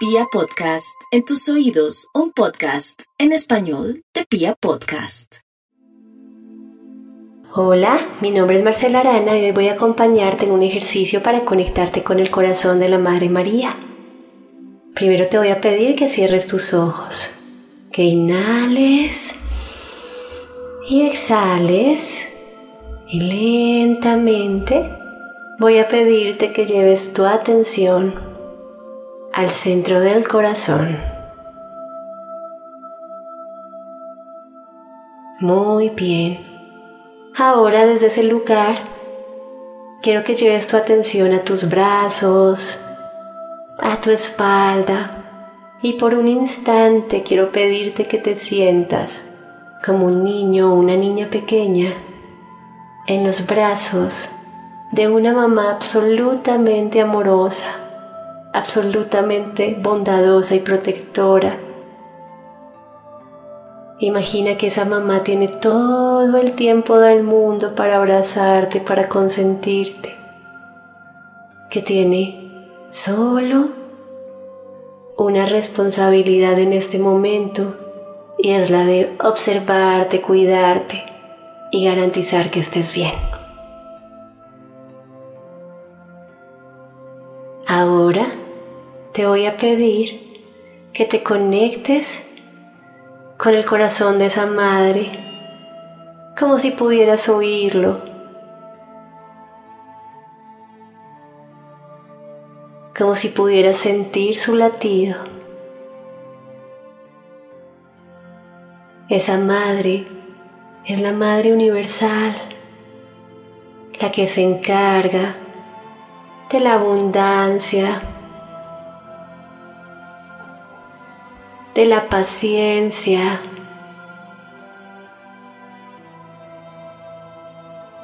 Pia Podcast, en tus oídos, un podcast en español de Pia Podcast. Hola, mi nombre es Marcela Arana y hoy voy a acompañarte en un ejercicio para conectarte con el corazón de la Madre María. Primero te voy a pedir que cierres tus ojos, que inhales y exhales y lentamente voy a pedirte que lleves tu atención al centro del corazón. Muy bien. Ahora desde ese lugar quiero que lleves tu atención a tus brazos, a tu espalda y por un instante quiero pedirte que te sientas como un niño o una niña pequeña en los brazos de una mamá absolutamente amorosa, absolutamente bondadosa y protectora. Imagina que esa mamá tiene todo el tiempo del mundo para abrazarte, para consentirte, que tiene solo una responsabilidad en este momento y es la de observarte, cuidarte y garantizar que estés bien. Ahora te voy a pedir que te conectes con el corazón de esa madre, como si pudieras oírlo, como si pudieras sentir su latido. Esa madre es la Madre Universal, la que se encarga de la abundancia, de la paciencia,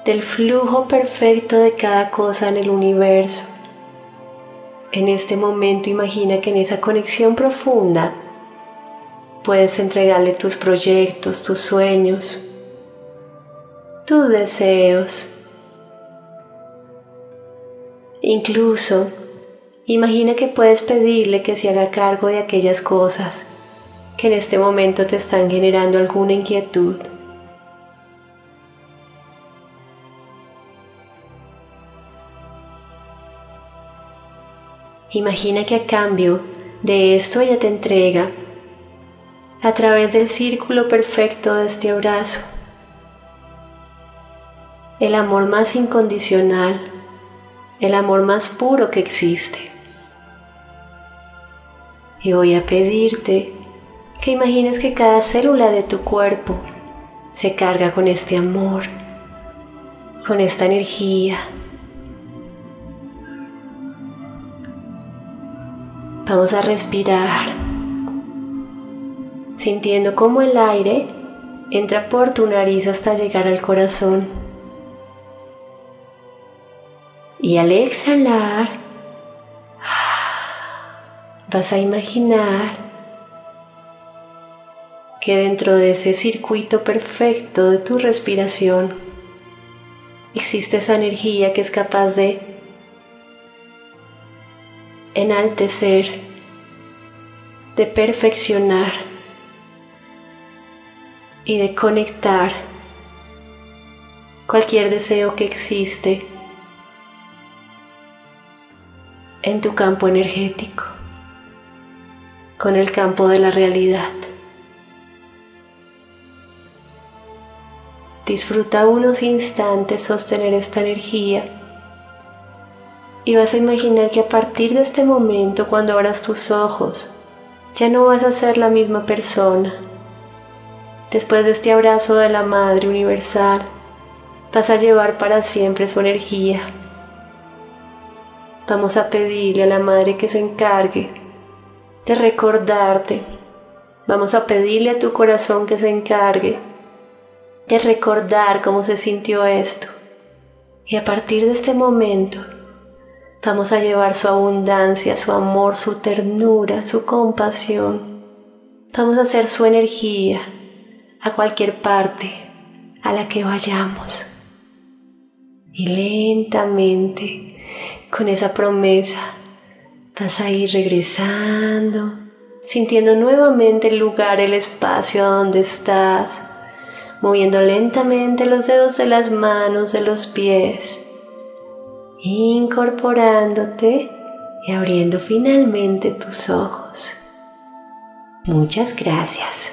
del flujo perfecto de cada cosa en el universo. En este momento imagina que en esa conexión profunda puedes entregarle tus proyectos, tus sueños, tus deseos. Incluso, imagina que puedes pedirle que se haga cargo de aquellas cosas que en este momento te están generando alguna inquietud. Imagina que a cambio de esto ella te entrega, a través del círculo perfecto de este abrazo, el amor más incondicional el amor más puro que existe. Y voy a pedirte que imagines que cada célula de tu cuerpo se carga con este amor, con esta energía. Vamos a respirar, sintiendo cómo el aire entra por tu nariz hasta llegar al corazón. Y al exhalar, vas a imaginar que dentro de ese circuito perfecto de tu respiración existe esa energía que es capaz de enaltecer, de perfeccionar y de conectar cualquier deseo que existe en tu campo energético, con el campo de la realidad. Disfruta unos instantes sostener esta energía y vas a imaginar que a partir de este momento, cuando abras tus ojos, ya no vas a ser la misma persona. Después de este abrazo de la Madre Universal, vas a llevar para siempre su energía Vamos a pedirle a la Madre que se encargue de recordarte. Vamos a pedirle a tu corazón que se encargue de recordar cómo se sintió esto. Y a partir de este momento vamos a llevar su abundancia, su amor, su ternura, su compasión. Vamos a hacer su energía a cualquier parte a la que vayamos. Y lentamente con esa promesa Vas a ir regresando, sintiendo nuevamente el lugar, el espacio donde estás, moviendo lentamente los dedos de las manos, de los pies, incorporándote y abriendo finalmente tus ojos. Muchas gracias.